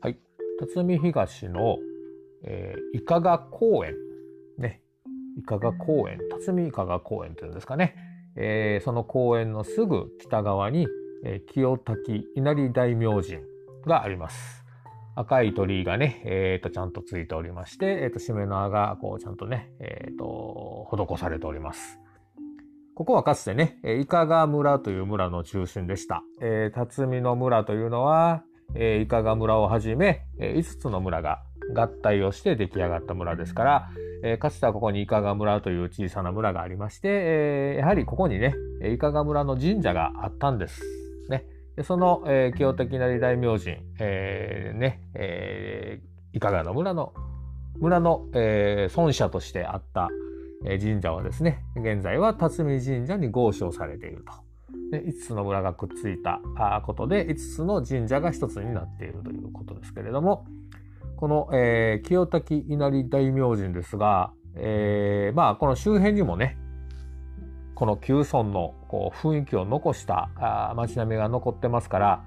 はい。辰巳東の、えー、いかが公園。ね。いかが公園。辰巳いかが公園というんですかね、えー、その公園のすぐ北側に、えー、清滝稲荷大明神があります。赤い鳥居がね、えー、とちゃんとついておりまして、えー、と締め縄がこうちゃんとね、えー、と施されております。ここはかつてね、いかが村という村の中心でした。えー、辰巳の村というのは、えー、いかが村をはじめ、えー、5つの村が合体をして出来上がった村ですから、えー、かつてはここにいかが村という小さな村がありまして、えー、やはりここにね、いかが村の神社があったんです。ね。でその、えー、清滝なり大明神、えー、ね、えー、いかがの村の、村の、えー、孫社としてあった、神社はですね、現在は辰巳神社に合祀されていると。5つの村がくっついたことで5つの神社が1つになっているということですけれどもこの、えー、清滝稲荷大明神ですが、えー、まあこの周辺にもねこの旧村のこう雰囲気を残したあ街並みが残ってますから、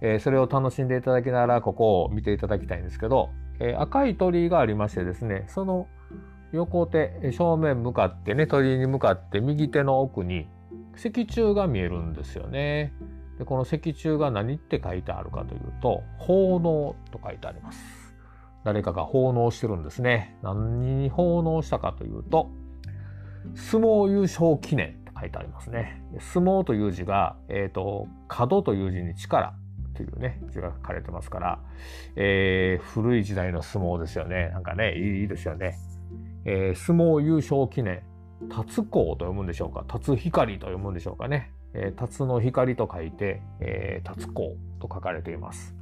えー、それを楽しんでいただきながらここを見ていただきたいんですけど、えー、赤い鳥居がありましてですねその横手正面向かってね鳥居に向かって右手の奥に石柱が見えるんですよね。でこの石柱が何って書いてあるかというと奉納と書いてあります。誰かが奉納してるんですね。何に奉納したかというと相撲優勝記念と書いてありますね。相撲という字が、えっ、ー、と角という字に力というね字が書かれてますから、えー、古い時代の相撲ですよね。なんかねいいですよね。えー、相撲優勝記念、達光と読むんでしょうか、達光と読むんでしょうかね？えー、達の光と書いて、えー、達光と書かれています。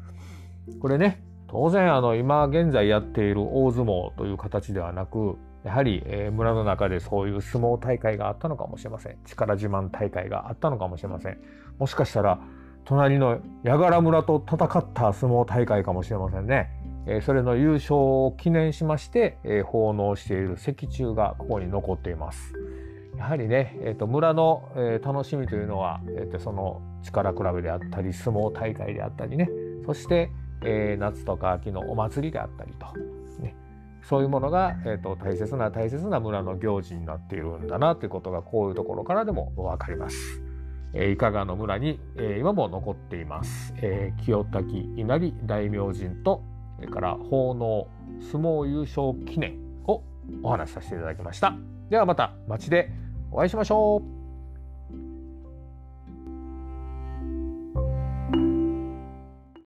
これね、当然あの今現在やっている大相撲という形ではなく、やはり、えー、村の中でそういう相撲大会があったのかもしれません。力自慢大会があったのかもしれません。もしかしたら、隣の八柄村と戦った相撲大会かもしれませんね。えそれの優勝を記念しまして、え奉納している石柱がここに残っています。やはりね、えー、と村の、え楽しみというのは、えー、とその力比べであったり相撲大会であったりねそして、え夏とか秋のお祭りであったりと、ね、そういうものが、えー、と大切な大切な村の行事になっているんだなということがこういうところからでも分かります。えいかがの村に、え今も残っています。え清滝稲荷大明神とそれから奉納相撲優勝記念をお話しさせていただきました。ではまた街でお会いしましょう。